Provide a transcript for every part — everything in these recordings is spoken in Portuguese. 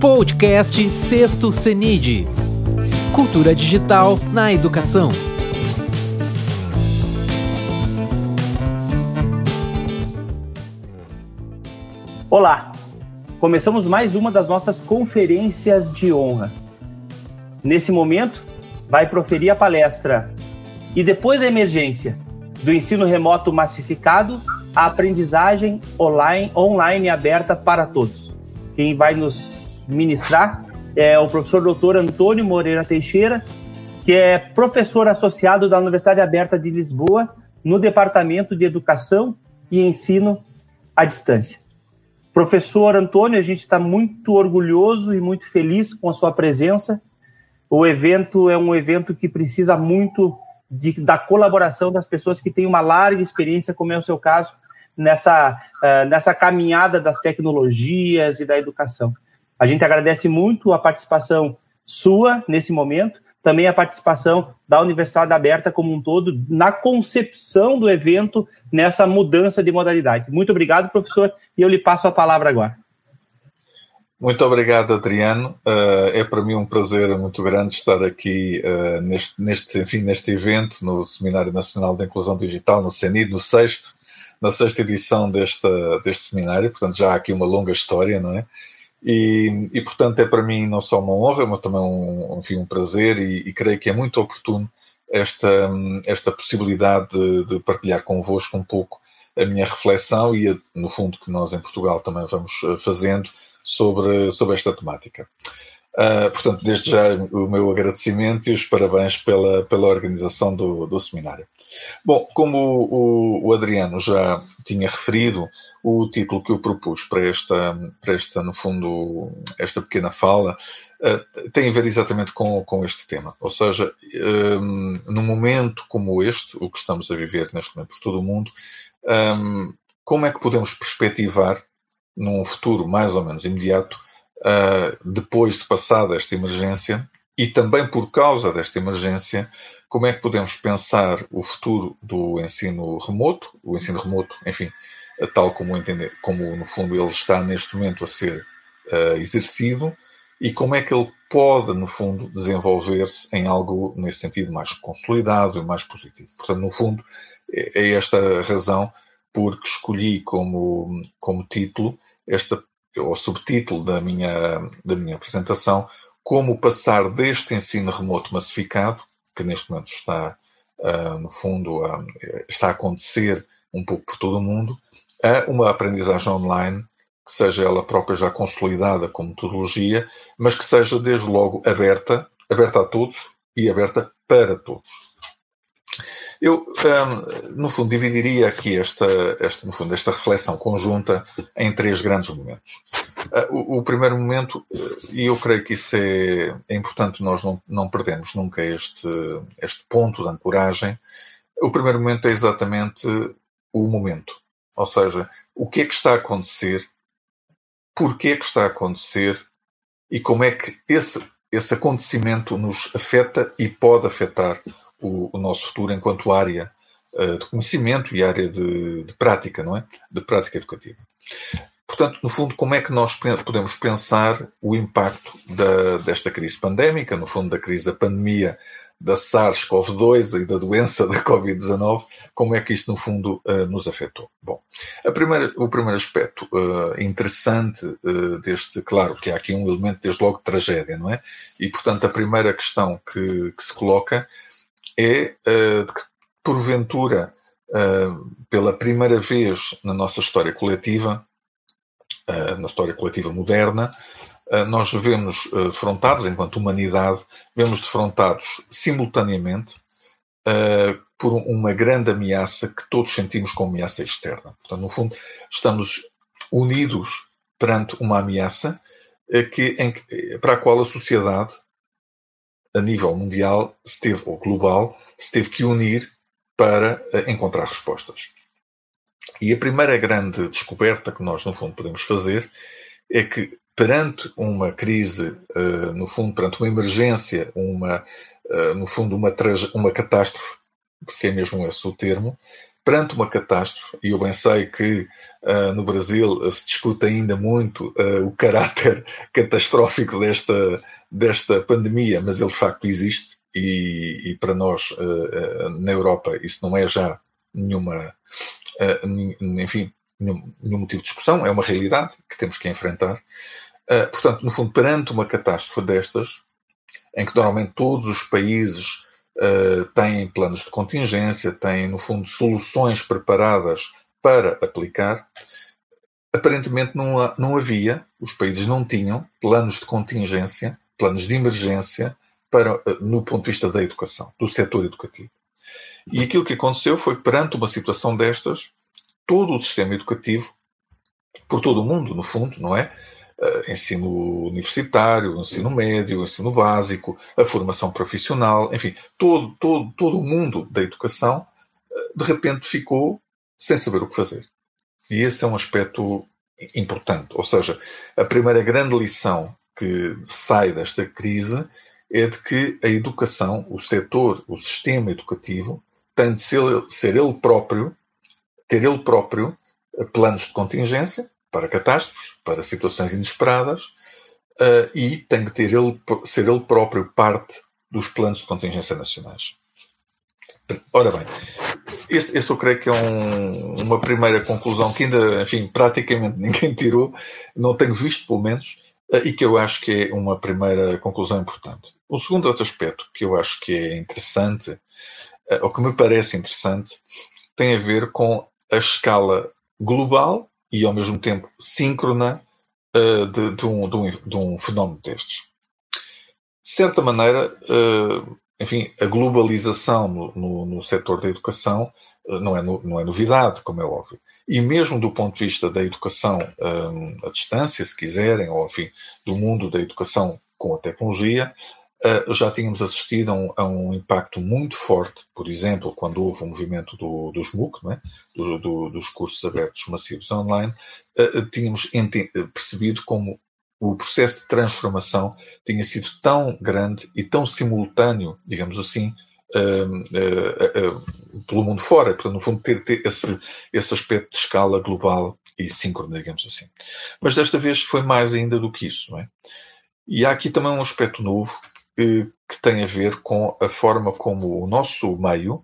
Podcast Sexto CENID Cultura Digital na Educação. Olá! Começamos mais uma das nossas conferências de honra. Nesse momento, vai proferir a palestra E depois da emergência, do ensino remoto massificado à aprendizagem online, online aberta para todos. Quem vai nos ministrar é o professor doutor Antônio Moreira Teixeira, que é professor associado da Universidade Aberta de Lisboa no Departamento de Educação e Ensino à Distância. Professor Antônio, a gente está muito orgulhoso e muito feliz com a sua presença. O evento é um evento que precisa muito de, da colaboração das pessoas que têm uma larga experiência, como é o seu caso, nessa, uh, nessa caminhada das tecnologias e da educação. A gente agradece muito a participação sua nesse momento, também a participação da Universidade Aberta como um todo na concepção do evento nessa mudança de modalidade. Muito obrigado, professor, e eu lhe passo a palavra agora. Muito obrigado, Adriano. Uh, é para mim um prazer muito grande estar aqui uh, neste, neste, enfim, neste evento, no Seminário Nacional de Inclusão Digital, no CENID, no sexto, na sexta edição deste, deste seminário. Portanto, já há aqui uma longa história, não é? E, e portanto, é para mim não só uma honra, mas também um, enfim, um prazer e, e creio que é muito oportuno esta, esta possibilidade de, de partilhar convosco um pouco a minha reflexão e, no fundo, que nós em Portugal também vamos eh, fazendo sobre, sobre esta temática. Uh, portanto, desde já o meu agradecimento e os parabéns pela, pela organização do, do seminário. Bom, como o, o, Adriano já tinha referido, o título que eu propus para esta, para esta no fundo, esta pequena fala, uh, tem a ver exatamente com, com este tema. Ou seja, um, num momento como este, o que estamos a viver neste momento por todo o mundo, um, como é que podemos perspectivar num futuro mais ou menos imediato, uh, depois de passada esta emergência, e também por causa desta emergência, como é que podemos pensar o futuro do ensino remoto, o ensino remoto, enfim, tal como, entender, como no fundo ele está neste momento a ser uh, exercido, e como é que ele pode, no fundo, desenvolver-se em algo nesse sentido mais consolidado e mais positivo. Portanto, no fundo, é, é esta razão porque escolhi como, como título esta, o subtítulo da minha, da minha apresentação, como passar deste ensino remoto massificado, que neste momento está, uh, no fundo, uh, está a acontecer um pouco por todo o mundo, a uma aprendizagem online que seja ela própria já consolidada como metodologia, mas que seja desde logo aberta, aberta a todos e aberta para todos. Eu, um, no fundo, dividiria aqui esta, esta, no fundo, esta reflexão conjunta em três grandes momentos. Uh, o, o, primeiro momento, e eu creio que isso é, é importante nós não, não perdemos nunca este, este ponto de ancoragem. O primeiro momento é exatamente o momento. Ou seja, o que é que está a acontecer, porquê é que está a acontecer e como é que esse, esse acontecimento nos afeta e pode afetar o, o nosso futuro enquanto área uh, de conhecimento e área de, de, prática, não é? De prática educativa. Portanto, no fundo, como é que nós podemos pensar o impacto da, desta crise pandémica, no fundo, da crise da pandemia da SARS-CoV-2 e da doença da Covid-19, como é que isso, no fundo, uh, nos afetou? Bom, primeira, o primeiro aspecto uh, interessante uh, deste, claro, que há aqui um elemento, desde logo, de tragédia, não é? E, portanto, a primeira questão que, que se coloca é uh, que, porventura, uh, pela primeira vez na nossa história coletiva, uh, na história coletiva moderna, nós vemos defrontados, enquanto humanidade, vemos defrontados simultaneamente por uma grande ameaça que todos sentimos como ameaça externa. Portanto, no fundo, estamos unidos perante uma ameaça que, em, para a qual a sociedade a nível mundial se teve, ou global, se teve que unir para eh, encontrar respostas. E a primeira grande descoberta que nós, no fundo, podemos fazer é que perante uma crise, eh, no fundo, perante uma emergência, uma, eh, no fundo, uma, uma catástrofe, porque é mesmo esse o termo, perante uma catástrofe, e eu bem sei que uh, no Brasil se discute ainda muito uh, o caráter catastrófico desta, desta pandemia, mas ele de facto existe, e, e para nós uh, na Europa isso não é já nenhuma, enfim, nenhum, nenhum, motivo de discussão, é uma realidade que temos que enfrentar. portanto, no fundo, perante uma catástrofe destas, em que normalmente todos os países uh, têm planos de contingência, têm, no fundo, soluções preparadas para aplicar. Aparentemente não, não havia, os países não tinham planos de contingência, planos de emergência para, uh, no ponto de vista da educação, do setor educativo. E aquilo que aconteceu foi que, perante uma situação destas, todo o sistema educativo, por todo o mundo, no fundo, não é? Uh, ensino universitário, ensino médio, ensino básico, a formação profissional, enfim, todo, todo, todo o mundo da educação, uh, de repente ficou sem saber o que fazer. E esse é um aspecto importante. Ou seja, a primeira grande lição que sai desta crise é de que a educação, o setor, o sistema educativo, tem de ser, ser ele próprio, ter ele próprio planos de contingência, para catástrofes, para situações inesperadas, uh, e tem que ter ele, ser ele próprio parte dos planos de contingência nacionais. Ora bem, esse, esse eu creio que é um, uma primeira conclusão que ainda, enfim, praticamente ninguém tirou, não tenho visto pelo menos, uh, e que eu acho que é uma primeira conclusão importante. O segundo outro aspecto que eu acho que é interessante, uh, ou que me parece interessante, tem a ver com a escala global e ao mesmo tempo síncrona uh, de, de, um, de, um, de, um, fenómeno destes. De certa maneira, uh, enfim, a globalização no, no, no setor da educação uh, não, é no, não é novidade, como é óbvio. E mesmo do ponto de vista da educação à distância, se quiserem, ou enfim, do mundo da educação com a tecnologia, Uh, já tínhamos assistido a um, a um, impacto muito forte, por exemplo, quando houve o movimento do, dos MOOC, é? do, do, dos cursos abertos massivos online, uh, tínhamos percebido como o processo de transformação tinha sido tão grande e tão simultâneo, digamos assim, uh, pelo mundo fora, portanto, no fundo, ter, ter esse, esse aspecto de escala global e síncrono, digamos assim. Mas desta vez foi mais ainda do que isso, não é? E há aqui também um aspecto novo que, que tem a ver com a forma como o nosso meio,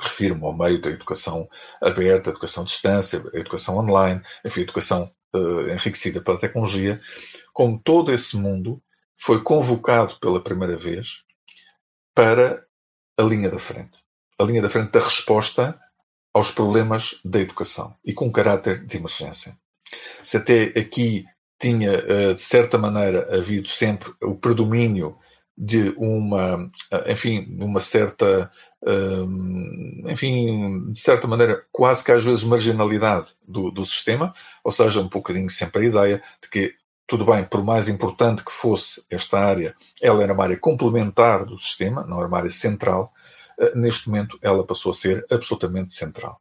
refiro-me ao meio da educação aberta, educação à distância, educação online, enfim, educação uh, enriquecida pela tecnologia, como todo esse mundo foi convocado pela primeira vez para a linha da frente. A linha da frente da resposta aos problemas da educação e com caráter de emergência. Se até aqui tinha, eh, de certa maneira, havido sempre o predomínio de uma, eh, enfim, uma certa, eh, enfim, de certa maneira, quase que às vezes marginalidade do, do sistema, ou seja, um bocadinho sempre a ideia de que, tudo bem, por mais importante que fosse esta área, ela era uma área complementar do sistema, não era uma área central, neste momento ela passou a ser absolutamente central.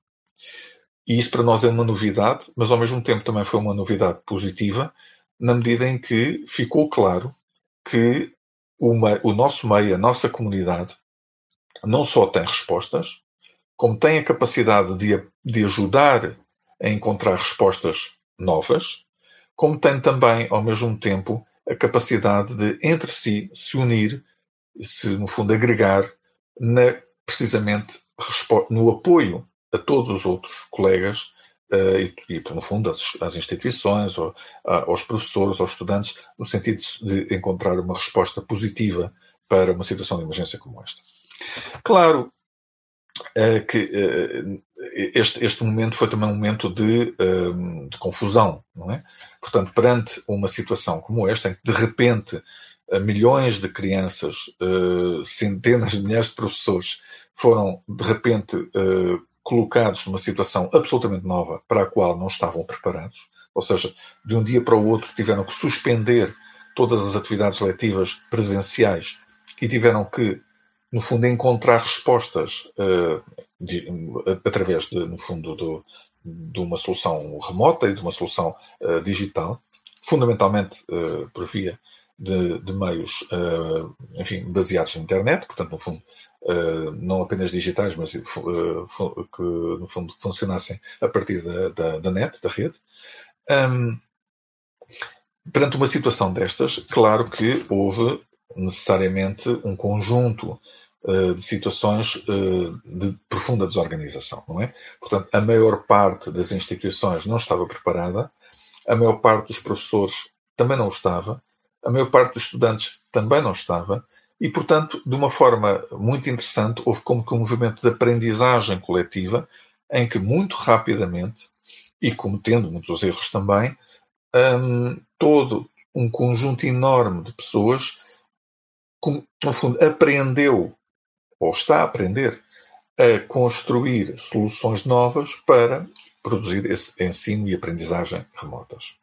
E isso para nós é uma novidade, mas ao mesmo tempo também foi uma novidade positiva, na medida em que ficou claro que o, nosso meio, a nossa comunidade, não só tem respostas, como tem a capacidade de, de ajudar a encontrar respostas novas, como tem também, ao mesmo tempo, a capacidade de, entre si, se unir, se, no fundo, agregar na, precisamente no apoio a todos os outros colegas e, e, no fundo, às, instituições, ou, aos professores, aos estudantes, no sentido de encontrar uma resposta positiva para uma situação de emergência como esta. Claro uh, que uh, este, este momento foi também um momento de, de confusão, não é? Portanto, perante uma situação como esta, em que de repente milhões de crianças, centenas de milhares de professores foram de repente colocados numa situação absolutamente nova para a qual não estavam preparados, ou seja, de um dia para o outro tiveram que suspender todas as atividades letivas presenciais e tiveram que, no fundo, encontrar respostas uh, de, através, de, no fundo, do, de uma solução remota e de uma solução uh, digital, fundamentalmente uh, por via de, de meios, uh, enfim, baseados na internet, portanto, no fundo, uh, não apenas digitais, mas uh, que, no fundo, funcionassem a partir da, da, da net, da rede. Um, perante uma situação destas, claro que houve necessariamente um conjunto de situações de profunda desorganização, não é? Portanto, a maior parte das instituições não estava preparada, a maior parte dos professores também não estava, a maior parte dos estudantes também não estava, e, portanto, de uma forma muito interessante, houve como que um movimento de aprendizagem coletiva em que, muito rapidamente, e cometendo muitos erros também, um, todo um conjunto enorme de pessoas, no fundo, aprendeu, ou está a aprender, a construir soluções novas para produzir esse ensino e aprendizagem remotas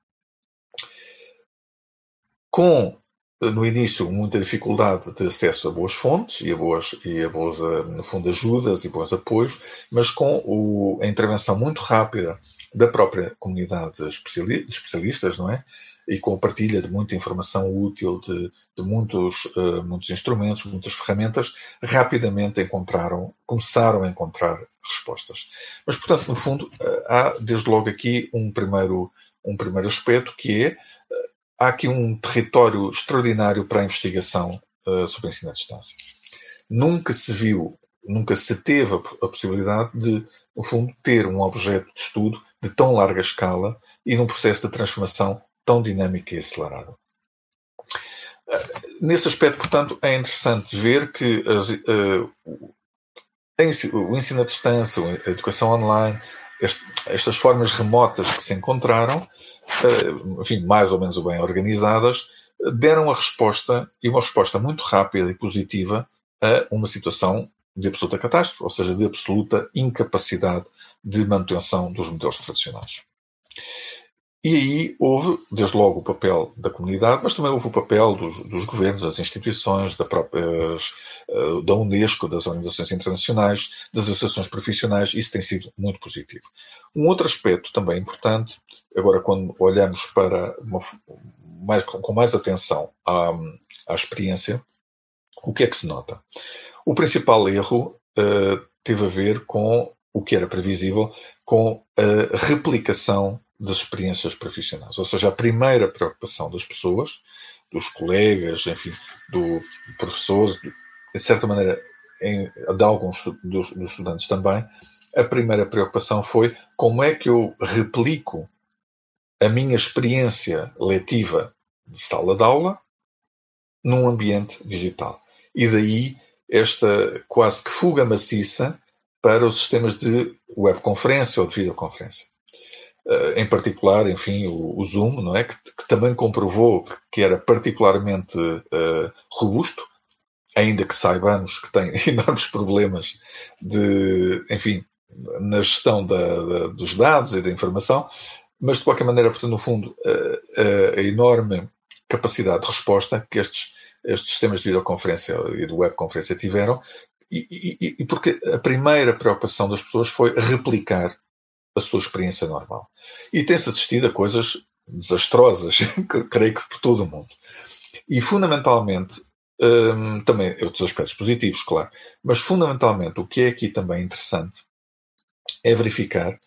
com no início muita dificuldade de acesso a boas fontes e a boas, e a boas eh, no fundo, ajudas e bons apoios, mas com o, a intervenção muito rápida da própria comunidade de especialistas, não é? E com a partilha de muita informação útil, de, de muitos, uh, muitos instrumentos, muitas ferramentas, rapidamente encontraram, começaram a encontrar respostas. Mas, portanto, no fundo, há desde logo aqui um primeiro, um primeiro aspecto que é há aqui um território extraordinário para a investigação uh, sobre ensino à distância. Nunca se viu, nunca se teve a, possibilidade de, no fundo, ter um objeto de estudo de tão larga escala e num processo de transformação tão dinâmico e acelerado. Uh, nesse aspecto, portanto, é interessante ver que as, uh, o ensino à distância, a educação online, este, estas formas remotas que se encontraram eh, enfim, mais ou menos bem organizadas, deram a resposta, e uma resposta muito rápida e positiva, a uma situação de absoluta catástrofe, ou seja, de absoluta incapacidade de manutenção dos modelos tradicionais. E aí houve, desde logo, o papel da comunidade, mas também houve o papel dos, dos governos, das instituições, da, próprias, eh, da Unesco, das organizações internacionais, das associações profissionais. Isso tem sido muito positivo. Um outro aspecto também importante, agora quando olhamos para uma, mais, com mais atenção à, à experiência, o que é que se nota? O principal erro uh, teve a ver com o que era previsível, com a replicação das experiências profissionais. Ou seja, a primeira preocupação das pessoas, dos colegas, enfim, do professores, de certa maneira, em, de alguns dos, dos estudantes também, a primeira preocupação foi como é que eu replico a minha experiência letiva de sala de aula num ambiente digital. E daí esta quase que fuga maciça para os sistemas de webconferência ou de videoconferência. Uh, em particular, enfim, o, o Zoom, não é? Que, que, também comprovou que era particularmente uh, robusto, ainda que saibamos que tem enormes problemas de, enfim, na gestão da, da, dos dados e da informação, mas de qualquer maneira, portanto, no fundo, a, a enorme capacidade de resposta que estes, estes sistemas de videoconferência e de webconferência tiveram, e, e, e, porque a primeira preocupação das pessoas foi replicar a sua experiência normal. E tem-se assistido a coisas desastrosas, creio que por todo o mundo. E fundamentalmente, hum, também outros aspectos positivos, claro, mas fundamentalmente o que é aqui também interessante é verificar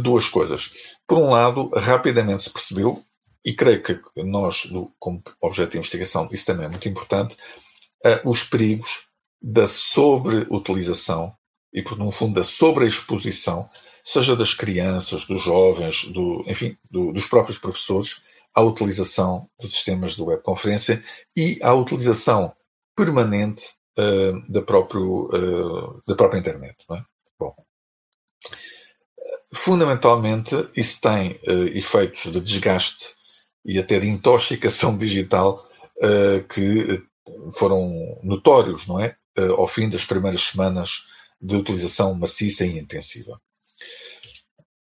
duas coisas. Por um lado, rapidamente se percebeu, e creio que nós, como objeto de investigação, isso também é muito importante, uh, os perigos da sobreutilização e, por no fundo, da sobreexposição, seja das crianças, dos jovens, do, enfim, do, dos próprios professores, à utilização de sistemas de webconferência e à utilização permanente uh, da, próprio, uh, da própria internet. É? Bom, fundamentalmente, isso tem uh, efeitos de desgaste e até de intoxicação digital que foram notórios, não é? Ao fim das primeiras semanas de utilização maciça e intensiva.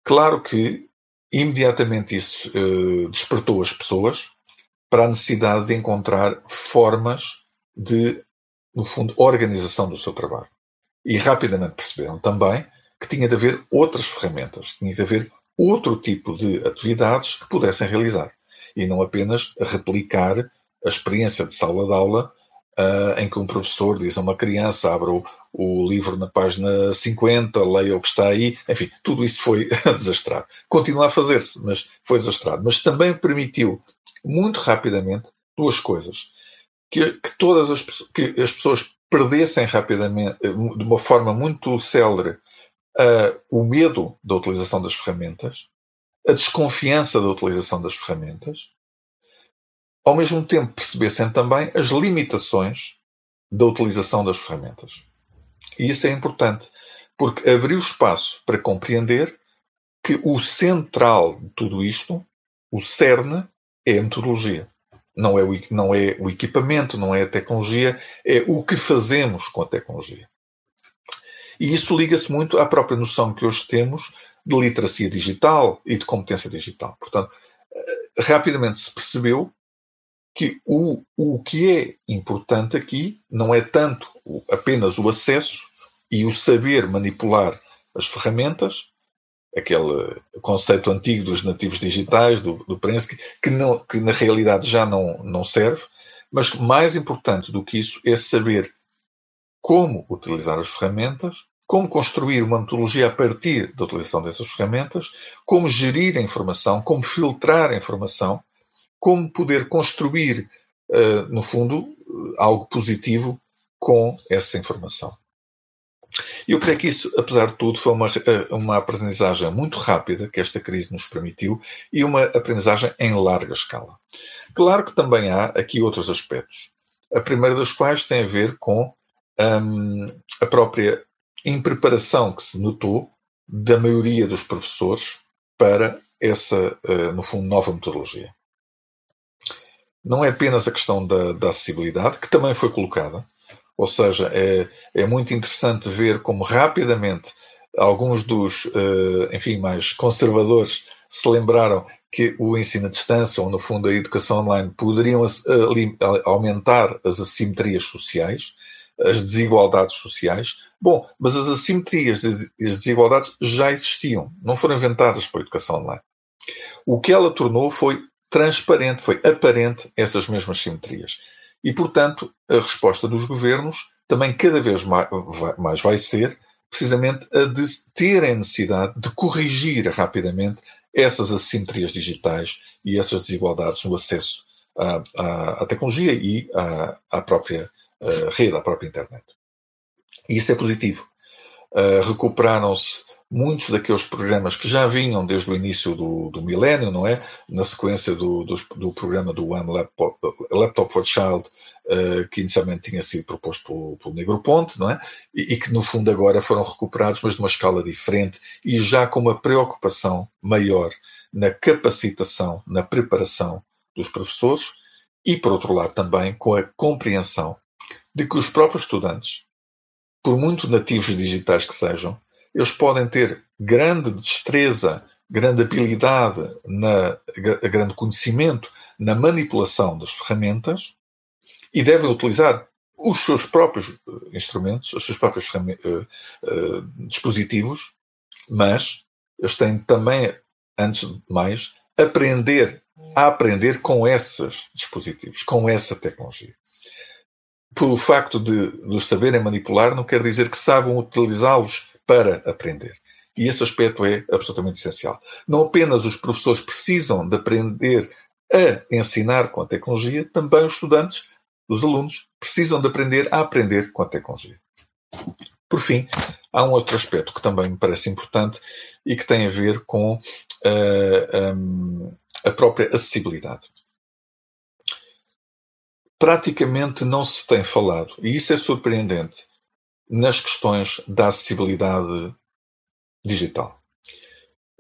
Claro que imediatamente isso despertou as pessoas para a necessidade de encontrar formas de, no fundo, organização do seu trabalho. E rapidamente perceberam também que tinha de haver outras ferramentas, tinha de haver outro tipo de atividades que pudessem realizar e não apenas replicar a experiência de sala de aula, uh, em que um professor diz a uma criança, abra o, o, livro na página 50, leia o que está aí, enfim, tudo isso foi desastrado. Continua a fazer-se, mas foi desastrado. Mas também permitiu, muito rapidamente, duas coisas. Que, que todas as, que as pessoas perdessem rapidamente, de uma forma muito célere, uh, o medo da utilização das ferramentas, a desconfiança da utilização das ferramentas, ao mesmo tempo percebessem também as limitações da utilização das ferramentas. E isso é importante, porque abriu espaço para compreender que o central de tudo isto, o cerne, é a metodologia. Não é, o, não é o equipamento, não é a tecnologia, é o que fazemos com a tecnologia. E isso liga-se muito à própria noção que hoje temos de literacia digital e de competência digital. Portanto, eh, rapidamente se percebeu que o, o que é importante aqui não é tanto apenas o acesso e o saber manipular as ferramentas, aquele conceito antigo dos nativos digitais, do, do Prensky, que, que na realidade já não, não serve, mas mais importante do que isso é saber como utilizar as ferramentas, como construir uma metodologia a partir da utilização dessas ferramentas, como gerir a informação, como filtrar a informação, como poder construir, uh, no fundo, algo positivo com essa informação. Eu creio que isso, apesar de tudo, foi uma, eh, uma aprendizagem muito rápida que esta crise nos permitiu e uma aprendizagem em larga escala. Claro que também há aqui outros aspectos. A primeira das quais tem a ver com um, a própria impreparação que se notou da maioria dos professores para essa, uh, no fundo, nova metodologia. Não é apenas a questão da, da acessibilidade, que também foi colocada, ou seja, é, é muito interessante ver como rapidamente alguns dos, uh, enfim, mais conservadores se lembraram que o ensino à distância, ou no fundo a educação online, poderiam uh, aumentar as assimetrias sociais, as desigualdades sociais. Bom, mas as assimetrias e as desigualdades já existiam, não foram inventadas pela educação online. O que ela tornou foi transparente, foi aparente essas mesmas simetrias. E, portanto, a resposta dos governos também cada vez mais vai ser precisamente a de terem necessidade de corrigir rapidamente essas assimetrias digitais e essas desigualdades no acesso à, à, à tecnologia e à, à própria uh, rede, à própria internet. E isso é positivo. Uh, recuperaram-se muitos daqueles programas que já vinham desde o início do, do milénio, não é? Na sequência do, do, do programa do One Laptop, Laptop for Child, uh, que inicialmente tinha sido proposto pelo, pelo Negroponte, não é? E, e, que no fundo agora foram recuperados, mas de uma escala diferente e já com uma preocupação maior na capacitação, na preparação dos professores e, por outro lado, também com a compreensão de que os próprios estudantes, por muito nativos digitais que sejam, eles podem ter grande destreza, grande habilidade, na, grande conhecimento na manipulação das ferramentas e devem utilizar os seus próprios eh, instrumentos, os seus próprios uh, uh, dispositivos, mas eles têm também, antes de mais, aprender a aprender com esses dispositivos, com essa tecnologia. Pelo facto de, de saberem manipular, não quer dizer que saibam utilizá-los para aprender. E esse aspecto é absolutamente essencial. Não apenas os professores precisam de aprender a ensinar com a tecnologia, também os estudantes, os alunos, precisam de aprender a aprender com a tecnologia. Por fim, há um outro aspecto que também me parece importante e que tem a ver com uh, eh, um, a própria acessibilidade. Praticamente não se tem falado, e isso é surpreendente, nas questões da acessibilidade digital.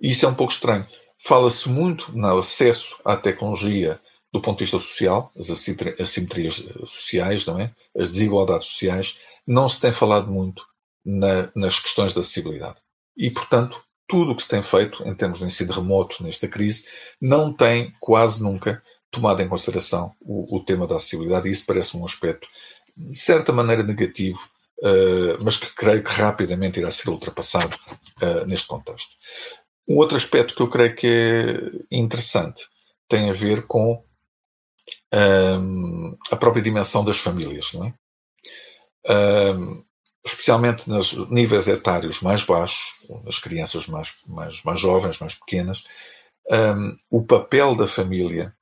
Isso é um pouco estranho. Fala-se muito no acesso à tecnologia do ponto de vista social, as assimetrias sociais, não é? As desigualdades sociais. Não se tem falado muito na, nas questões da acessibilidade. E, portanto, tudo o que se tem feito em termos de ensino remoto nesta crise não tem quase nunca tomado em consideração o, o tema da acessibilidade. E isso parece um aspecto, de certa maneira, negativo uh, mas que creio que rapidamente irá ser ultrapassado uh, neste contexto. Um outro aspecto que eu creio que é interessante tem a ver com um, a própria dimensão das famílias, não é? Um, especialmente nos níveis etários mais baixos, nas crianças mais, mais, mais jovens, mais pequenas, um, o papel da família,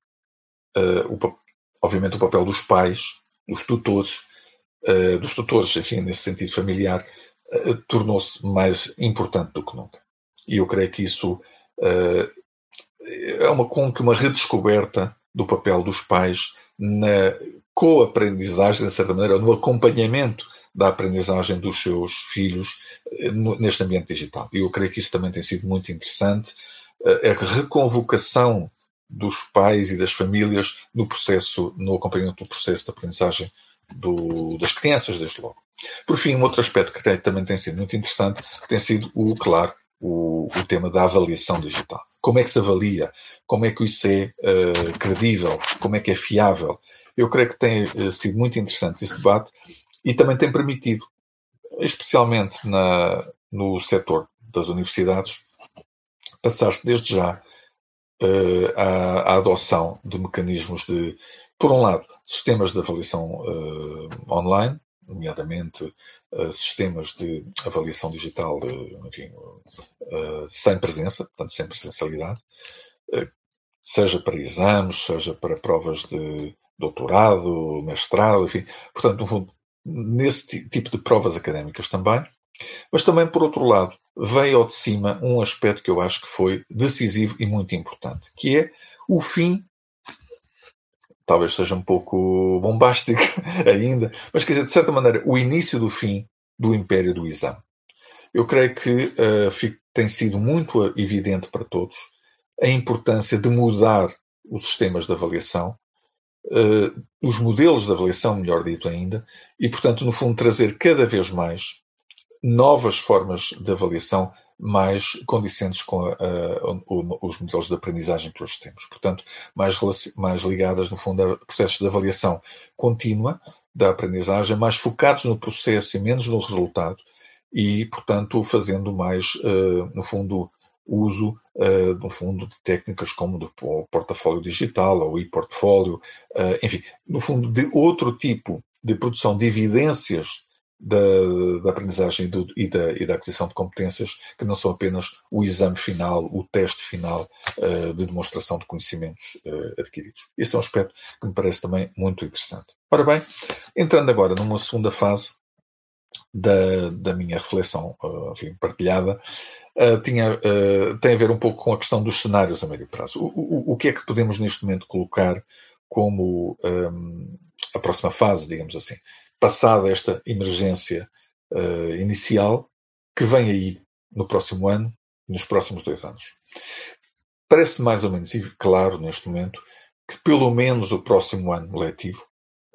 uh, o, obviamente o papel dos pais, dos tutores, uh, dos tutores, enfim, nesse sentido familiar, uh, tornou-se mais importante do que nunca. E eu creio que isso é uma, como que uma redescoberta do papel dos pais na co-aprendizagem, de certa maneira, no acompanhamento da aprendizagem dos seus filhos neste ambiente digital. E eu creio que isso também tem sido muito interessante. A reconvocação dos pais e das famílias no processo, no acompanhamento do processo de aprendizagem do, das crianças, desde logo. Por fim, um outro aspecto que também tem sido muito interessante tem sido o, claro, o, o tema da avaliação digital. Como é que se avalia? Como é que isso é uh, credível? Como é que é fiável? Eu creio que tem uh, sido muito interessante esse debate e também tem permitido, especialmente na, no setor das universidades, passar-se desde já uh, à, à, adoção de mecanismos de, por um lado, sistemas de avaliação uh, online, nomeadamente uh, sistemas de avaliação digital enfim, sem presença, portanto, sem presencialidade, seja para exames, seja para provas de doutorado, mestrado, enfim. Portanto, no fundo, nesse tipo de provas académicas também. Mas também, por outro lado, veio ao de cima um aspecto que eu acho que foi decisivo e muito importante, que é o fim, talvez seja um pouco bombástico ainda, mas quer dizer, de certa maneira, o início do fim do império do exame. Eu creio que uh, tem sido muito evidente para todos a importância de mudar os sistemas de avaliação, uh, os modelos de avaliação, melhor dito ainda, e, portanto, no fundo, trazer cada vez mais novas formas de avaliação mais condicentes com a, a, os modelos de aprendizagem que hoje temos. Portanto, mais, mais ligadas, no fundo, a processos de avaliação contínua da aprendizagem, mais focados no processo e menos no resultado, e, portanto, fazendo mais, uh, no fundo, uso, uh, no fundo, de técnicas como do portafólio digital ou e-portfólio, uh, enfim, no fundo, de outro tipo de produção de evidências da, da aprendizagem do, e, da, e, da, aquisição de competências que não são apenas o exame final, o teste final uh, de demonstração de conhecimentos uh, adquiridos. Esse é um aspecto que me parece também muito interessante. Ora bem, entrando agora numa segunda fase da, da minha reflexão uh, enfim, partilhada, tinha, tem a ver um pouco com a questão dos cenários a médio prazo. O, o, o que é que podemos neste momento colocar como um, a próxima fase, digamos assim? Passada esta emergência uh, inicial, que vem aí no próximo ano, nos próximos dois anos. Parece mais ou menos claro neste momento que pelo menos o próximo ano letivo,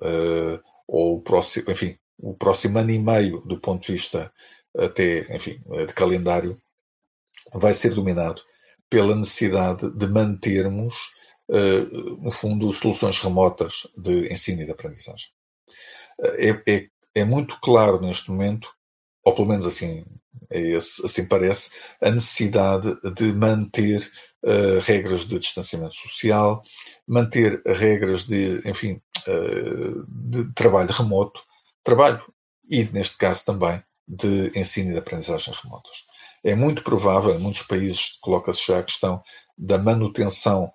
uh, ou o próximo, enfim, o próximo ano e meio do ponto de vista até, enfim, de calendário, vai ser dominado pela necessidade de mantermos, uh, no fundo, soluções remotas de ensino e de aprendizagem é, é, é muito claro neste momento, ou pelo menos assim, é esse, assim parece, a necessidade de manter uh, regras de distanciamento social, manter regras de, enfim, uh, de trabalho remoto, trabalho e, neste caso também, de ensino e de aprendizagem remotas. É muito provável, em muitos países coloca-se já a questão da manutenção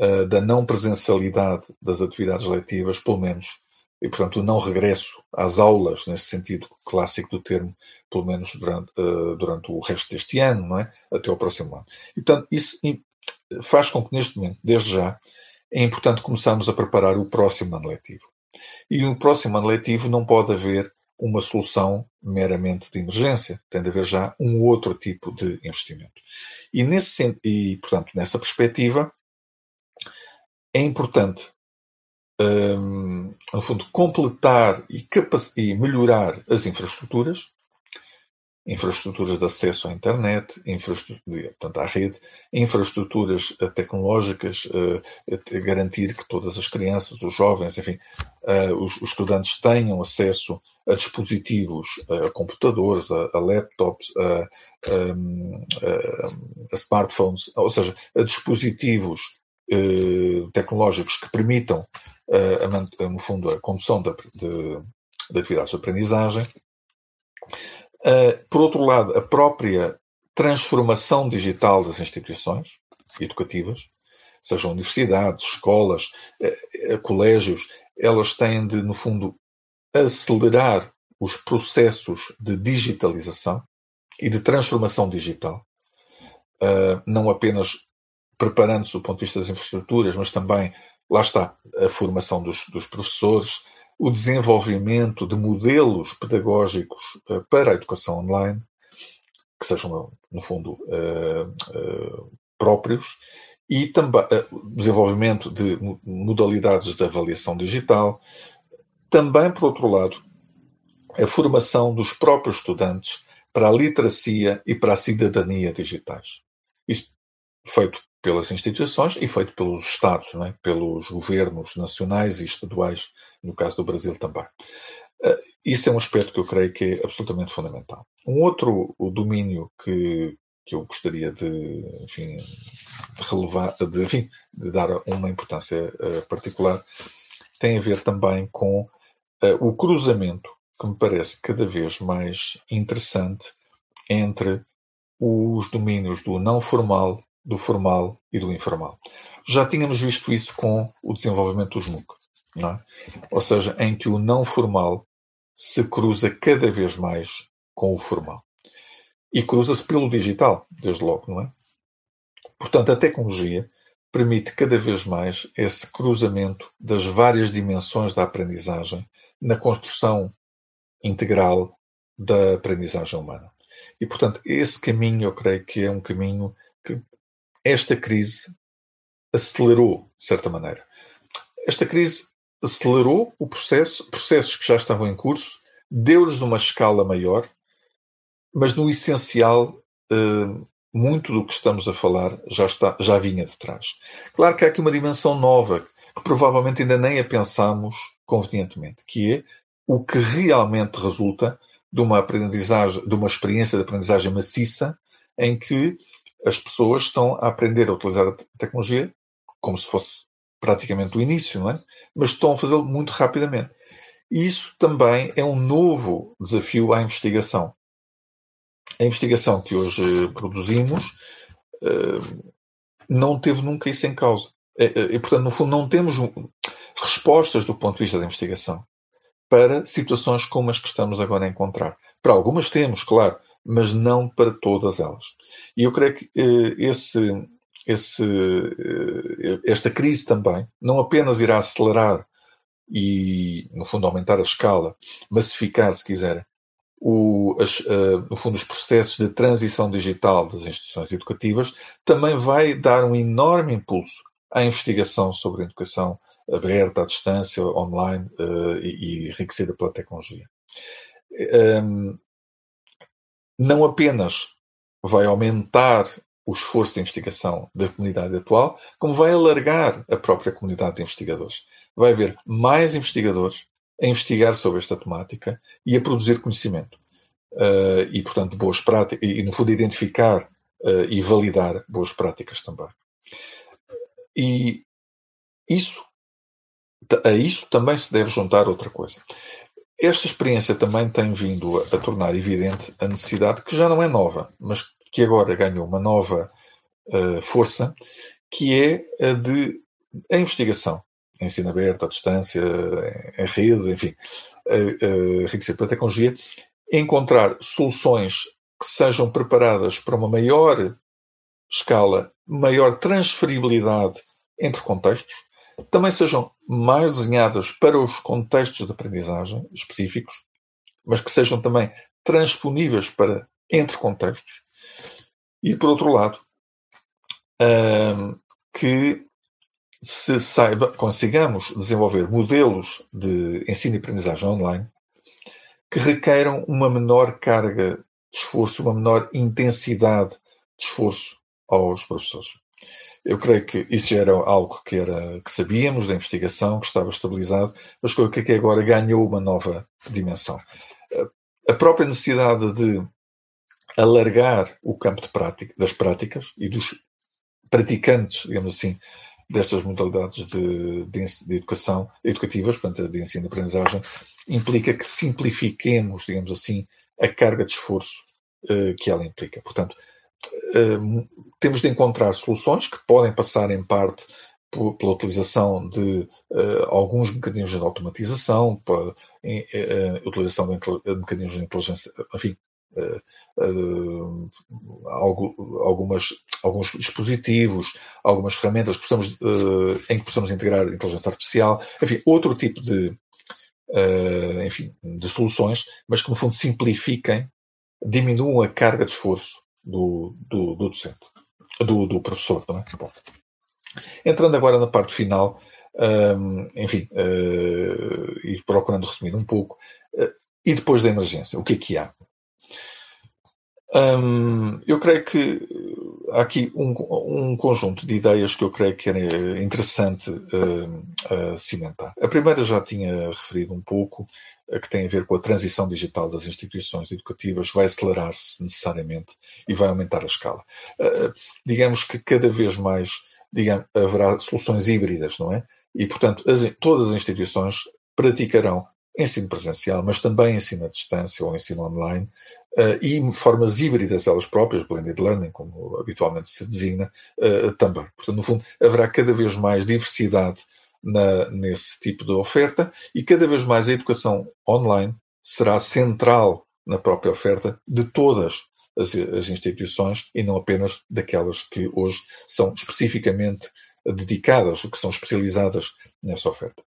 uh, da não presencialidade das atividades letivas, pelo menos e, portanto, o não regresso às aulas, nesse sentido clássico do termo, pelo menos durante, uh, durante o resto deste ano, não é? até o próximo ano. E, portanto, isso faz com que, neste momento, desde já, é importante começarmos a preparar o próximo ano letivo. E no próximo ano letivo não pode haver uma solução meramente de emergência. Tem de haver já um outro tipo de investimento. E, nesse, e portanto, nessa perspectiva, é importante um, no fundo, completar e, e, melhorar as infraestruturas, infraestruturas de acesso à internet, portanto, à rede, infraestruturas eh, tecnológicas, uh, garantir que todas as crianças, os jovens, enfim, uh, os, os, estudantes tenham acesso a dispositivos, a computadores, a, a laptops, a, a, smartphones, ou seja, a dispositivos uh, tecnológicos que permitam a, a, no fundo, a condução de, de, de atividades de aprendizagem. Por outro lado, a própria transformação digital das instituições educativas, sejam universidades, escolas, colégios, elas têm de, no fundo, acelerar os processos de digitalização e de transformação digital, não apenas preparando-se do ponto de vista das infraestruturas, mas também, lá está, a formação dos, dos professores, o desenvolvimento de modelos pedagógicos uh, para a educação online, que sejam, no fundo, uh, uh, próprios, e também desenvolvimento de modalidades de avaliação digital. Também, por outro lado, a formação dos próprios estudantes para a literacia e para a cidadania digitais. Isto feito pelas instituições e feito pelos Estados, é? pelos governos nacionais e estaduais, no caso do Brasil também. Uh, isso é um aspecto que eu creio que é absolutamente fundamental. Um outro domínio que, que eu gostaria de, enfim, relevar, de, enfim, de dar uma importância uh, particular tem a ver também com uh, o cruzamento, que me parece cada vez mais interessante, entre os domínios do não formal do formal e do informal. Já tínhamos visto isso com o desenvolvimento dos MOOC, é? ou seja, em que o não formal se cruza cada vez mais com o formal. E cruza-se pelo digital, desde logo, não é? Portanto, a tecnologia permite cada vez mais esse cruzamento das várias dimensões da aprendizagem na construção integral da aprendizagem humana. E, portanto, esse caminho eu creio que é um caminho esta crise acelerou, de certa maneira. Esta crise acelerou o processo, processos que já estavam em curso, deu-lhes uma escala maior, mas no essencial, eh, muito do que estamos a falar já, está, já vinha de trás. Claro que há aqui uma dimensão nova, que provavelmente ainda nem a pensamos convenientemente, que é o que realmente resulta de uma aprendizagem, de uma experiência de aprendizagem maciça, em que as pessoas estão a aprender a utilizar a tecnologia como se fosse praticamente o início, não é? Mas estão a fazê-lo muito rapidamente. E isso também é um novo desafio à investigação. A investigação que hoje produzimos uh, não teve nunca isso em causa. E, e, portanto, no fundo, não temos respostas do ponto de vista da investigação para situações como as que estamos agora a encontrar. Para algumas temos, claro, mas não para todas elas. E eu creio que eh, esse, esse, eh, esta crise também não apenas irá acelerar e, no fundo, aumentar a escala, massificar, se quiser, o, as, uh, no fundo, os processos de transição digital das instituições educativas, também vai dar um enorme impulso à investigação sobre a educação aberta, à distância, online uh, e, e enriquecida pela tecnologia. Um, não apenas vai aumentar o esforço de investigação da comunidade atual, como vai alargar a própria comunidade de investigadores. Vai haver mais investigadores a investigar sobre esta temática e a produzir conhecimento. Uh, e, portanto, boas práticas, e, no fundo, identificar uh, e validar boas práticas também. E isso, a isso também se deve juntar outra coisa. Esta experiência também tem vindo a, a, tornar evidente a necessidade, que já não é nova, mas que agora ganhou uma nova uh, força, que é a de a investigação. Ensino aberto, à distância, em, rede, enfim, enriquecer pela tecnologia, encontrar soluções que sejam preparadas para uma maior escala, maior transferibilidade entre contextos, também sejam mais desenhadas para os contextos de aprendizagem específicos, mas que sejam também transponíveis para entre contextos. E, por outro lado, que se saiba, consigamos desenvolver modelos de ensino e aprendizagem online que requeiram uma menor carga de esforço, uma menor intensidade de esforço aos professores. Eu creio que isso era algo que, era, que sabíamos da investigação, que estava estabilizado, mas creio que agora ganhou uma nova dimensão. A própria necessidade de alargar o campo prática, das práticas e dos praticantes, digamos assim, destas modalidades de, de, de educação, educativas, portanto, de ensino e aprendizagem, implica que simplifiquemos, digamos assim, a carga de esforço uh, que ela implica. Portanto, temos de encontrar soluções que podem passar em parte pela utilização de uh, alguns mecanismos de automatização, uh, utilização de mecanismos de inteligência, enfim, uh, algumas, alguns dispositivos, algumas ferramentas que possamos, em que possamos integrar inteligência artificial, enfim, outro tipo de, enfim, de soluções, mas que no fundo simplifiquem, diminuam a carga de esforço do, do, do docente, do, do professor também. Bom. Entrando agora na parte final, um, enfim, uh, e procurando resumir um pouco, uh, e depois da emergência, o que é que há? Um, eu creio que há aqui um, um, conjunto de ideias que eu creio que era interessante uh, cimentar. A primeira já tinha referido um pouco, que tem a ver com a transição digital das instituições educativas, vai acelerar-se necessariamente e vai aumentar a escala. Uh, digamos que cada vez mais digamos, haverá soluções híbridas, não é? E, portanto, as, todas as instituições praticarão ensino presencial, mas também ensino à distância ou ensino online, uh, e formas híbridas elas próprias, blended learning, como habitualmente se designa, uh, também. Portanto, no fundo, haverá cada vez mais diversidade na, nesse tipo de oferta e cada vez mais a educação online será central na própria oferta de todas as, as instituições e não apenas daquelas que hoje são especificamente dedicadas, que são especializadas nessa oferta.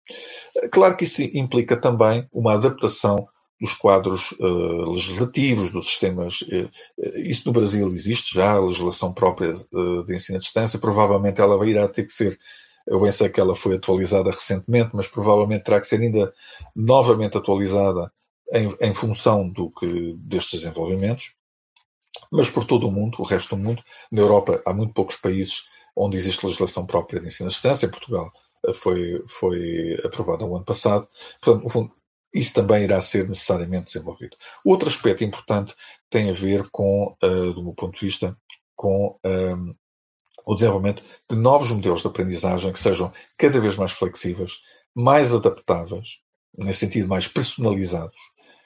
Claro que isso implica também uma adaptação dos quadros uh, legislativos, dos sistemas. Uh, isso no Brasil existe já, a legislação própria uh, de ensino à distância. Provavelmente ela irá ter que ser. Eu bem sei que ela foi atualizada recentemente, mas provavelmente terá que ser ainda novamente atualizada em, em função do que, destes desenvolvimentos mas por todo o mundo, o resto do mundo. Na Europa há muito poucos países onde existe legislação própria de ensino à distância. Em Portugal foi, foi aprovada no ano passado. Portanto, isso também irá ser necessariamente desenvolvido. Outro aspecto importante tem a ver com, uh, do meu ponto de vista, com um, ehm, o desenvolvimento de novos modelos de aprendizagem que sejam cada vez mais flexíveis, mais adaptáveis, nesse sentido, mais personalizados,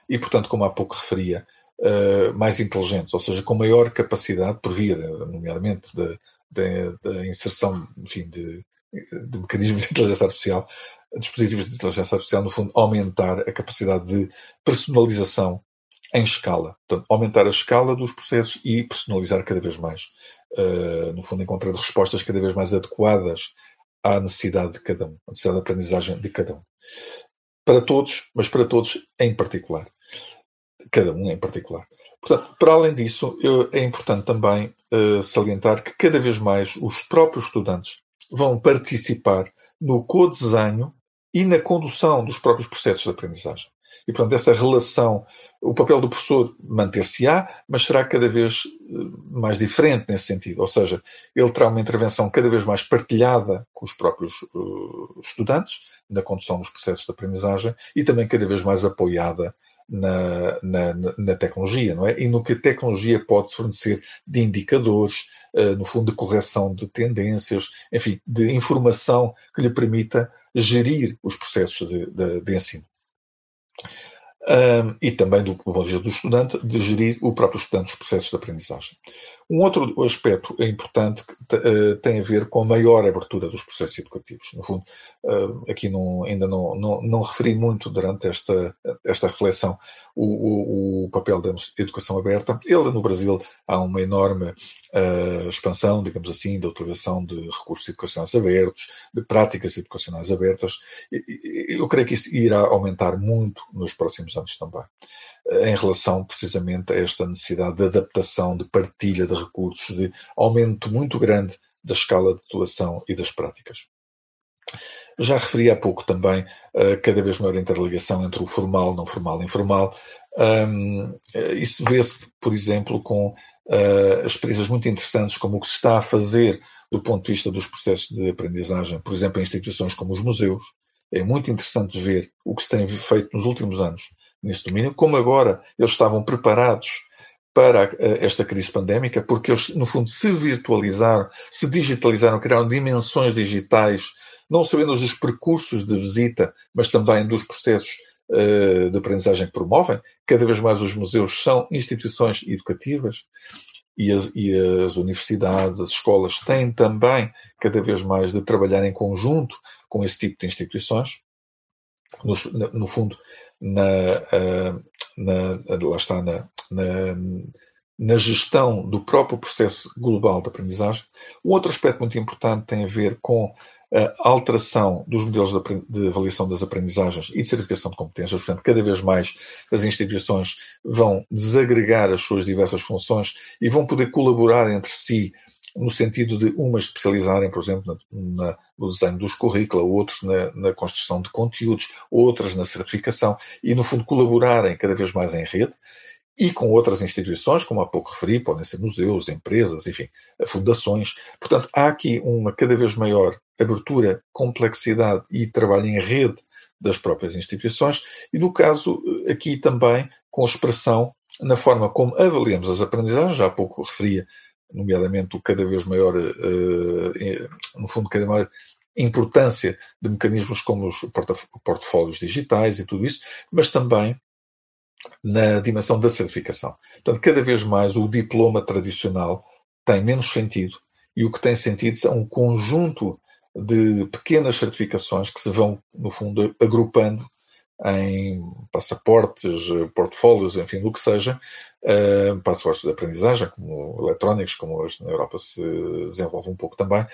e, portanto, como há pouco referia, uh, mais inteligentes, ou seja, com maior capacidade, por via, nomeadamente, da inserção, enfim, de, de mecanismos de inteligência artificial, dispositivos de inteligência artificial, no fundo, aumentar a capacidade de personalização em escala. Portanto, aumentar a escala dos processos e personalizar cada vez mais. Uh, no fundo, encontrar respostas cada vez mais adequadas à necessidade de cada um, à necessidade de aprendizagem de cada um. Para todos, mas para todos em particular cada um em particular. Portanto, para além disso, é importante também uh, salientar que cada vez mais os próprios estudantes vão participar no co-desenho e na condução dos próprios processos de aprendizagem. E, portanto, essa relação, o papel do professor manter-se-á, mas será cada vez eh, mais diferente nesse sentido. Ou seja, ele terá uma intervenção cada vez mais partilhada com os próprios uh, estudantes na condução dos processos de aprendizagem e também cada vez mais apoiada na, na, na, tecnologia, não é? E no que a tecnologia pode fornecer de indicadores, uh, no fundo, de correção de tendências, enfim, de informação que lhe permita gerir os processos de, de, de ensino. Um, e também do ponto de vista do estudante, de gerir o próprio estudante os processos de aprendizagem. Um outro aspecto importante uh, tem a ver com a maior abertura dos processos educativos. No fundo, uh, aqui não, ainda não, não, não, referi muito durante esta, esta reflexão o, o, o, papel da educação aberta. Ele, no Brasil, há uma enorme uh, expansão, digamos assim, da utilização de recursos educacionais abertos, de práticas educacionais abertas. Eu creio que isso irá aumentar muito nos próximos anos também em relação precisamente a esta necessidade de adaptação, de partilha de recursos, de aumento muito grande da escala de atuação e das práticas. Já referi há pouco também uh, cada vez maior interligação entre o formal, não formal e informal. Um, isso vê-se, por exemplo, com uh, experiências muito interessantes como o que se está a fazer do ponto de vista dos processos de aprendizagem, por exemplo, em instituições como os museus. É muito interessante ver o que se tem feito nos últimos anos nesse domínio, como agora eles estavam preparados para esta crise pandémica, porque eles, no fundo, se virtualizaram, se digitalizaram, criaram dimensões digitais, não só apenas dos percursos de visita, mas também dos processos uh, de aprendizagem que promovem. Cada vez mais os museus são instituições educativas e as, e as universidades, as escolas têm também cada vez mais de trabalhar em conjunto com esse tipo de instituições. No, no fundo, na, uh, na, lá está, na, na, na, gestão do próprio processo global de aprendizagem. Um outro aspecto muito importante tem a ver com a alteração dos modelos de avaliação das aprendizagens e de certificação de competências. Portanto, cada vez mais as instituições vão desagregar as suas diversas funções e vão poder colaborar entre si no sentido de umas especializarem, por exemplo, na, na, no desenho dos currículos, outros na, na, construção de conteúdos, outras na certificação e, no fundo, colaborarem cada vez mais em rede e com outras instituições, como há pouco referi, podem ser museus, empresas, enfim, fundações. Portanto, há aqui uma cada vez maior abertura, complexidade e trabalho em rede das próprias instituições e, no caso aqui também, com expressão na forma como avaliamos as aprendizagens, já há pouco referia nomeadamente o cada vez maior, uh, no fundo, cada maior importância de mecanismos como os portfólios digitais e tudo isso, mas também na dimensão da certificação. Portanto, cada vez mais o diploma tradicional tem menos sentido e o que tem sentido é um conjunto de pequenas certificações que se vão, no fundo, agrupando em passaportes, portfólios, enfim, o que seja, uh, passaportes de aprendizagem, como eletrónicos, como hoje na Europa se desenvolve um pouco também,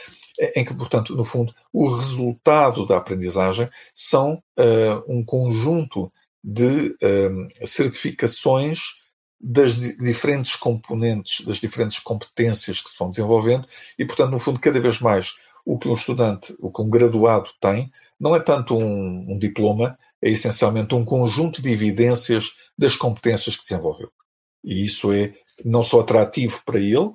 em que, portanto, no fundo, o resultado da aprendizagem são uh, um conjunto de certificações das diferentes componentes, das diferentes competências que se vão desenvolvendo e, portanto, no fundo, cada vez mais o que um estudante, o que um graduado tem, não é tanto um, um diploma, é essencialmente um conjunto de evidências das competências que desenvolveu. E isso é não só atrativo para ele,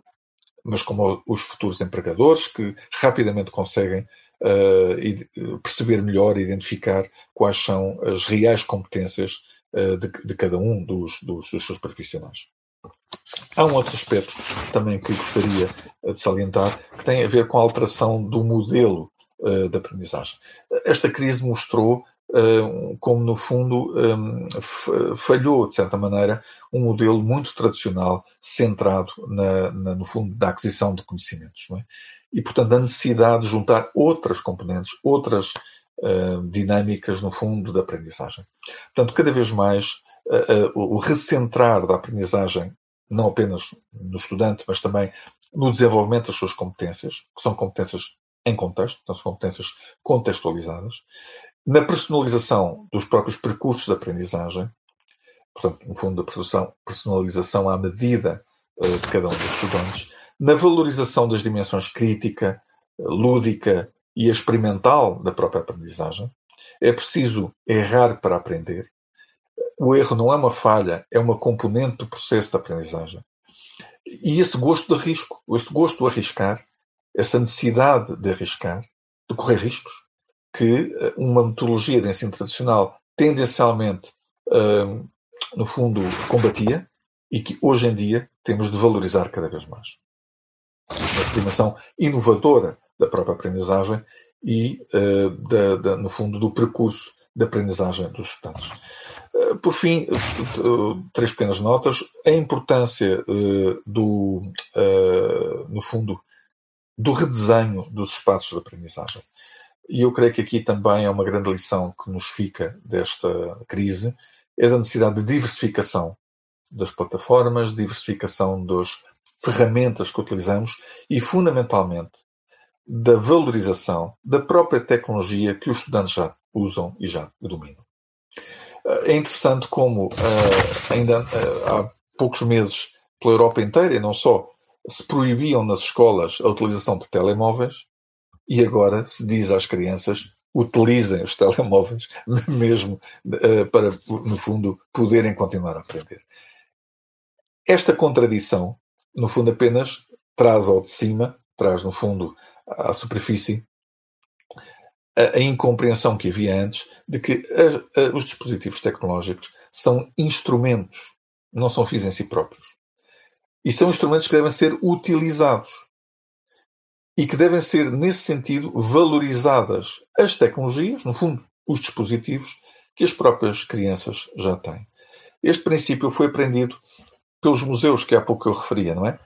mas como os futuros empregadores que rapidamente conseguem uh, perceber melhor, identificar quais são as reais competências uh, de, de, cada um dos, dos, dos seus profissionais. Há um outro aspecto também que gostaria de salientar, que tem a ver com a alteração do modelo uh, de aprendizagem. Esta crise mostrou como, no fundo, falhou, de certa maneira, um modelo muito tradicional, centrado, na, na, no fundo, da aquisição de conhecimentos. É? E, portanto, a necessidade de juntar outras componentes, outras uh, dinâmicas, no fundo, da aprendizagem. Portanto, cada vez mais o recentrar da aprendizagem não apenas no estudante, mas também no desenvolvimento das suas competências, que são competências em contexto, então são competências contextualizadas, na personalização dos próprios percursos de aprendizagem, portanto, no fundo, a personalização à medida uh, de cada um dos estudantes, na valorização das dimensões crítica, lúdica e experimental da própria aprendizagem. É preciso errar para aprender o erro não é uma falha, é uma componente do processo de aprendizagem. E esse gosto de risco, esse gosto de arriscar, essa necessidade de arriscar, de correr riscos, que eh, uma metodologia de ensino tradicional tendencialmente, hum, no fundo, combatia e que hoje em dia temos de valorizar cada vez mais. Essa dimensão inovadora da própria aprendizagem e, uh, da, da, no fundo, do percurso de aprendizagem dos estudantes. Eh, por fim, três pequenas notas. A importância eh, do, eh, no fundo, do redesenho dos espaços de aprendizagem. E eu creio que aqui também é uma grande lição que nos fica desta crise, é da necessidade de diversificação das plataformas, diversificação das ferramentas que utilizamos e, fundamentalmente, da valorização da própria tecnologia que os estudantes já usam e já dominam. É interessante como uh, ainda uh, há poucos meses pela Europa inteira e não só se proibiam nas escolas a utilização de telemóveis e agora se diz às crianças utilizem os telemóveis mesmo uh, para, no fundo, poderem continuar a aprender. Esta contradição, no fundo, apenas traz ao de cima, traz, no fundo, à superfície, a, incompreensão que havia antes de que os dispositivos tecnológicos são instrumentos, não são fins em si próprios. E são instrumentos que devem ser utilizados. E que devem ser, nesse sentido, valorizadas as tecnologias, no fundo, os dispositivos, que as próprias crianças já têm. Este princípio foi aprendido pelos museus que há pouco eu referia, não é?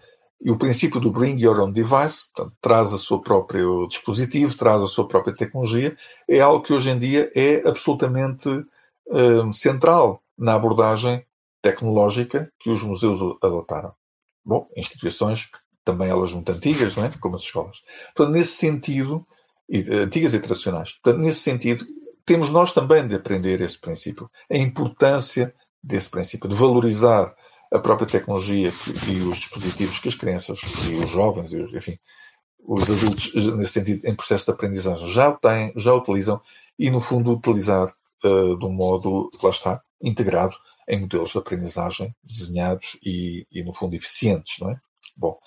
E o princípio do bring your own device, portanto, traz a seu próprio dispositivo, traz a sua própria tecnologia, é algo que hoje em dia é absolutamente uh, central na abordagem tecnológica que os museus adotaram. Bom, instituições também elas muito antigas, não é? como as escolas. Portanto, nesse sentido, e, antigas e tradicionais, portanto, nesse sentido, temos nós também de aprender esse princípio, a importância desse princípio, de valorizar a própria tecnologia e os dispositivos que as crianças e os jovens e os, enfim, os adultos, nesse sentido, em processo de aprendizagem, já têm, já utilizam e, no fundo, utilizar uh, de um modo, lá está, integrado em modelos de aprendizagem desenhados e, e no fundo, eficientes, não é? Bom,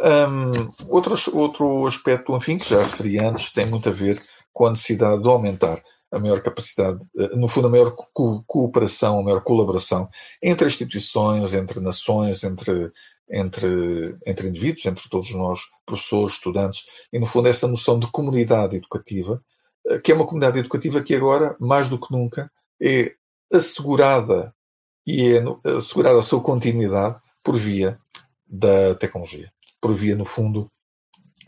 um, outro, outro aspecto, enfim, que já referi antes, tem muito a ver com a necessidade de aumentar a maior capacidade, eh, no fundo, a maior co cooperação, a maior colaboração entre instituições, entre nações, entre, entre, entre indivíduos, entre todos nós, professores, estudantes, e, no fundo, essa noção de comunidade educativa, eh, que é uma comunidade educativa que agora, mais do que nunca, é assegurada e é assegurada a sua continuidade por via da tecnologia, por via, no fundo,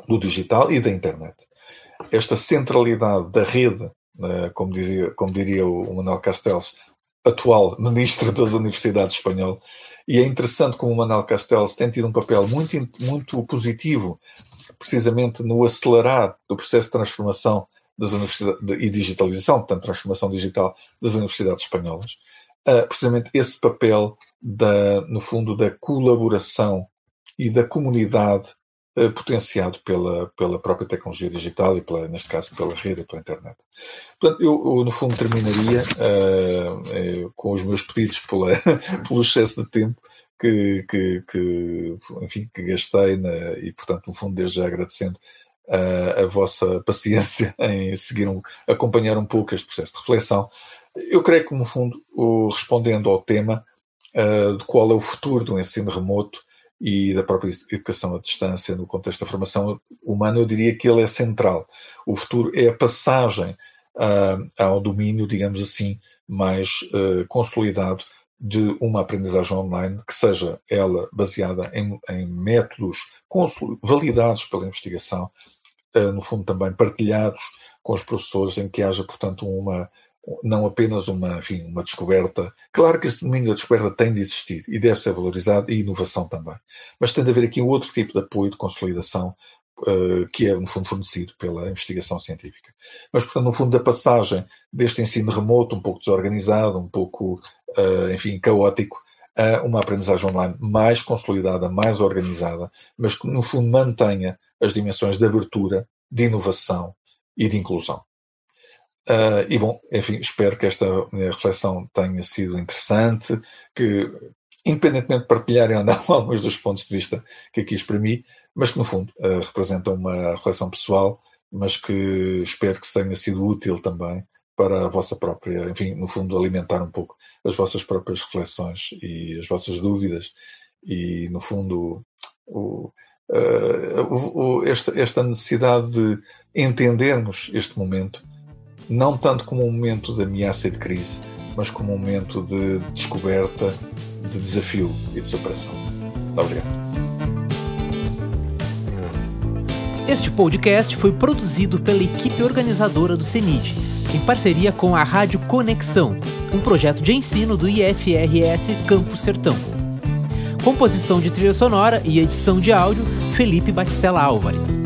do digital e da internet. Esta centralidade da rede né, como, dizia, como diria o Manuel Castells, atual Ministro das Universidades Espanhol. E é interessante como o Manuel Castells tem tido um papel muito, muito positivo, precisamente no acelerar do processo de transformação das universidades e digitalização, portanto, transformação digital das universidades espanholas. Uh, precisamente esse papel da, no fundo, da colaboração e da comunidade eh, potenciado pela, pela própria tecnologia digital e, pela, neste caso, pela rede e pela internet. Portanto, eu, eu no fundo, terminaria uh, com os meus pedidos pela, pelo excesso de tempo que, que, que, enfim, que gastei na, e, portanto, no fundo, desde já agradecendo uh, a vossa paciência em seguir um, acompanhar um pouco este processo de reflexão. Eu creio que, no fundo, o, respondendo ao tema uh, de qual é o futuro do ensino remoto, e da própria educação à distância no contexto da formação humana, eu diria que ele é central. O futuro é a passagem uh, ao domínio, digamos assim, mais uh, consolidado de uma aprendizagem online que seja ela baseada em, em métodos validados pela investigação, uh, no fundo também partilhados com os professores, em que haja, portanto, uma, não apenas uma, enfim, uma descoberta. Claro que esse domínio da descoberta tem de existir e deve ser valorizado e inovação também. Mas tem de haver aqui outro tipo de apoio, de consolidação, uh, que é, no fundo, fornecido pela investigação científica. Mas, portanto, no fundo, da passagem deste ensino remoto, um pouco desorganizado, um pouco, uh, enfim, caótico, a uma aprendizagem online mais consolidada, mais organizada, mas que, no fundo, mantenha as dimensões de abertura, de inovação e de inclusão. Uh, e bom, enfim, espero que esta reflexão tenha sido interessante, que, independentemente de partilharem ou não alguns dos pontos de vista que aqui exprimi, mas que no fundo uh, representam uma reflexão pessoal, mas que espero que tenha sido útil também para a vossa própria, enfim, no fundo, alimentar um pouco as vossas próprias reflexões e as vossas dúvidas. E, no fundo, o, uh, o, esta, esta necessidade de entendermos este momento não tanto como um momento de ameaça e de crise, mas como um momento de descoberta, de desafio e de superação. Obrigado. Este podcast foi produzido pela equipe organizadora do CENID, em parceria com a Rádio Conexão, um projeto de ensino do IFRS Campo Sertão. Composição de trilha sonora e edição de áudio, Felipe Batistella Álvares.